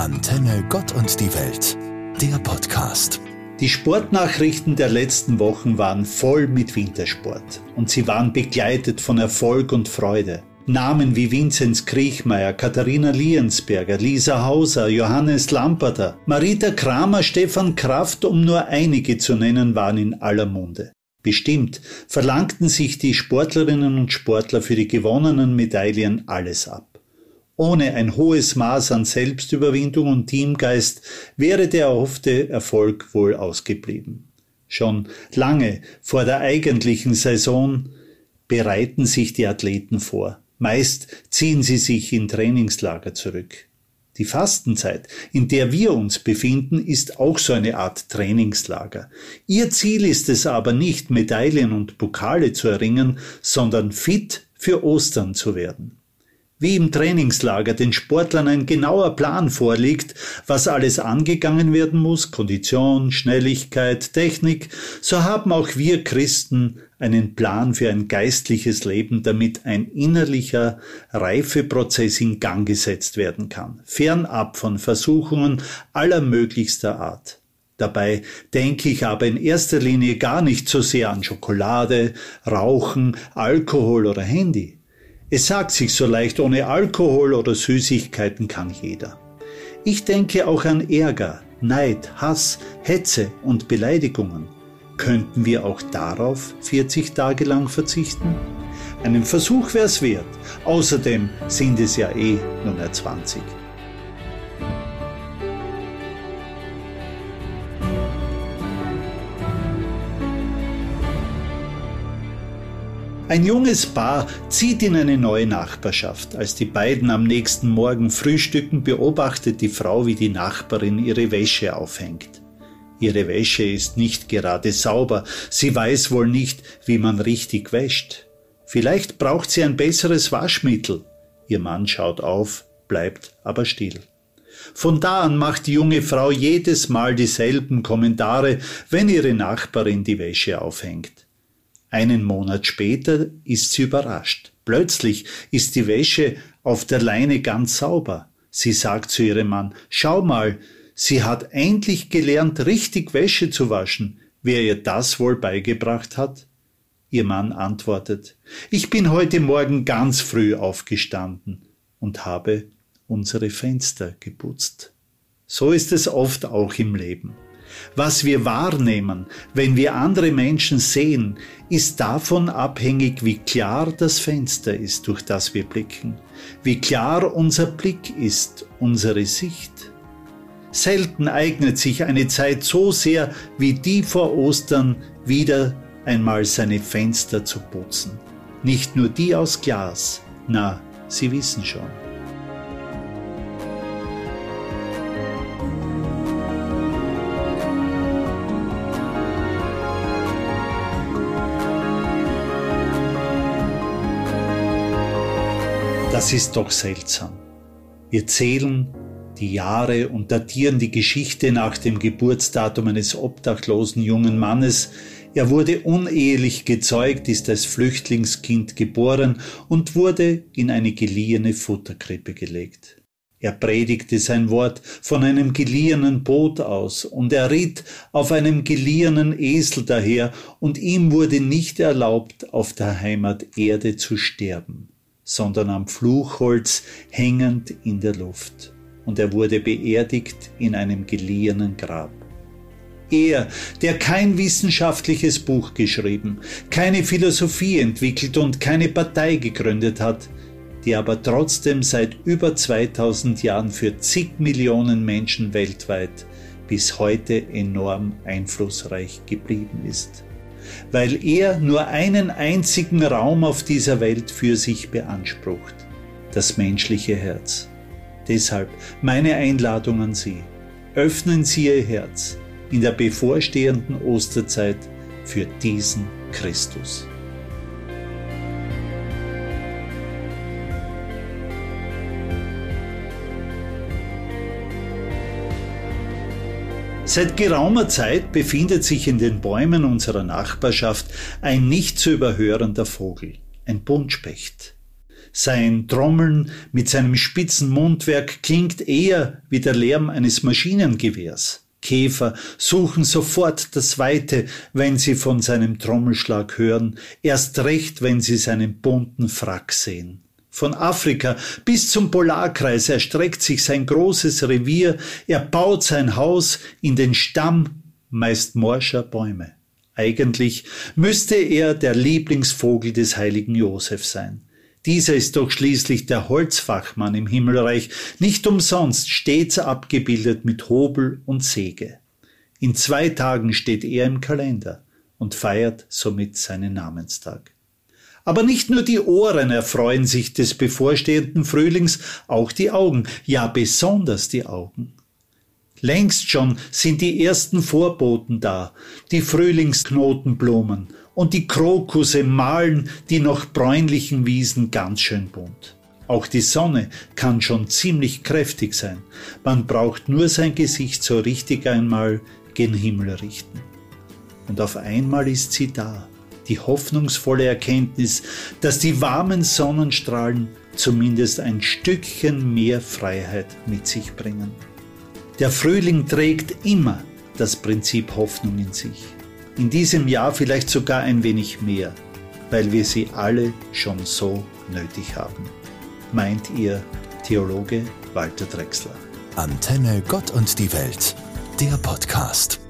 Antenne Gott und die Welt, der Podcast. Die Sportnachrichten der letzten Wochen waren voll mit Wintersport und sie waren begleitet von Erfolg und Freude. Namen wie Vinzenz Kriechmeier, Katharina Liensberger, Lisa Hauser, Johannes Lamperter, Marita Kramer, Stefan Kraft, um nur einige zu nennen, waren in aller Munde. Bestimmt verlangten sich die Sportlerinnen und Sportler für die gewonnenen Medaillen alles ab. Ohne ein hohes Maß an Selbstüberwindung und Teamgeist wäre der erhoffte Erfolg wohl ausgeblieben. Schon lange vor der eigentlichen Saison bereiten sich die Athleten vor. Meist ziehen sie sich in Trainingslager zurück. Die Fastenzeit, in der wir uns befinden, ist auch so eine Art Trainingslager. Ihr Ziel ist es aber nicht, Medaillen und Pokale zu erringen, sondern fit für Ostern zu werden wie im Trainingslager den Sportlern ein genauer Plan vorliegt, was alles angegangen werden muss, Kondition, Schnelligkeit, Technik, so haben auch wir Christen einen Plan für ein geistliches Leben, damit ein innerlicher Reifeprozess in Gang gesetzt werden kann, fernab von Versuchungen aller möglichster Art. Dabei denke ich aber in erster Linie gar nicht so sehr an Schokolade, Rauchen, Alkohol oder Handy. Es sagt sich so leicht, ohne Alkohol oder Süßigkeiten kann jeder. Ich denke auch an Ärger, Neid, Hass, Hetze und Beleidigungen. Könnten wir auch darauf 40 Tage lang verzichten? Einen Versuch wäre es wert. Außerdem sind es ja eh nur mehr 20. Ein junges Paar zieht in eine neue Nachbarschaft. Als die beiden am nächsten Morgen frühstücken, beobachtet die Frau, wie die Nachbarin ihre Wäsche aufhängt. Ihre Wäsche ist nicht gerade sauber, sie weiß wohl nicht, wie man richtig wäscht. Vielleicht braucht sie ein besseres Waschmittel. Ihr Mann schaut auf, bleibt aber still. Von da an macht die junge Frau jedes Mal dieselben Kommentare, wenn ihre Nachbarin die Wäsche aufhängt. Einen Monat später ist sie überrascht. Plötzlich ist die Wäsche auf der Leine ganz sauber. Sie sagt zu ihrem Mann, schau mal, sie hat endlich gelernt, richtig Wäsche zu waschen. Wer ihr das wohl beigebracht hat? Ihr Mann antwortet, ich bin heute Morgen ganz früh aufgestanden und habe unsere Fenster geputzt. So ist es oft auch im Leben. Was wir wahrnehmen, wenn wir andere Menschen sehen, ist davon abhängig, wie klar das Fenster ist, durch das wir blicken, wie klar unser Blick ist, unsere Sicht. Selten eignet sich eine Zeit so sehr wie die vor Ostern wieder einmal seine Fenster zu putzen. Nicht nur die aus Glas, na, Sie wissen schon. Das ist doch seltsam. Wir zählen die Jahre und datieren die Geschichte nach dem Geburtsdatum eines obdachlosen jungen Mannes. Er wurde unehelich gezeugt, ist als Flüchtlingskind geboren und wurde in eine geliehene Futterkrippe gelegt. Er predigte sein Wort von einem geliehenen Boot aus, und er ritt auf einem geliehenen Esel daher, und ihm wurde nicht erlaubt, auf der Heimaterde zu sterben sondern am Fluchholz hängend in der Luft. Und er wurde beerdigt in einem geliehenen Grab. Er, der kein wissenschaftliches Buch geschrieben, keine Philosophie entwickelt und keine Partei gegründet hat, die aber trotzdem seit über 2000 Jahren für zig Millionen Menschen weltweit bis heute enorm einflussreich geblieben ist weil er nur einen einzigen Raum auf dieser Welt für sich beansprucht, das menschliche Herz. Deshalb meine Einladung an Sie. Öffnen Sie Ihr Herz in der bevorstehenden Osterzeit für diesen Christus. Seit geraumer Zeit befindet sich in den Bäumen unserer Nachbarschaft ein nicht zu überhörender Vogel, ein Buntspecht. Sein Trommeln mit seinem spitzen Mundwerk klingt eher wie der Lärm eines Maschinengewehrs. Käfer suchen sofort das Weite, wenn sie von seinem Trommelschlag hören, erst recht, wenn sie seinen bunten Frack sehen. Von Afrika bis zum Polarkreis erstreckt sich sein großes Revier, er baut sein Haus in den Stamm meist morscher Bäume. Eigentlich müsste er der Lieblingsvogel des heiligen Josef sein. Dieser ist doch schließlich der Holzfachmann im Himmelreich, nicht umsonst stets abgebildet mit Hobel und Säge. In zwei Tagen steht er im Kalender und feiert somit seinen Namenstag. Aber nicht nur die Ohren erfreuen sich des bevorstehenden Frühlings, auch die Augen, ja besonders die Augen. Längst schon sind die ersten Vorboten da, die Frühlingsknotenblumen und die Krokusse malen die noch bräunlichen Wiesen ganz schön bunt. Auch die Sonne kann schon ziemlich kräftig sein. Man braucht nur sein Gesicht so richtig einmal gen Himmel richten. Und auf einmal ist sie da, die hoffnungsvolle Erkenntnis, dass die warmen Sonnenstrahlen zumindest ein Stückchen mehr Freiheit mit sich bringen. Der Frühling trägt immer das Prinzip Hoffnung in sich. In diesem Jahr vielleicht sogar ein wenig mehr, weil wir sie alle schon so nötig haben. Meint ihr Theologe Walter Drexler. Antenne Gott und die Welt, der Podcast.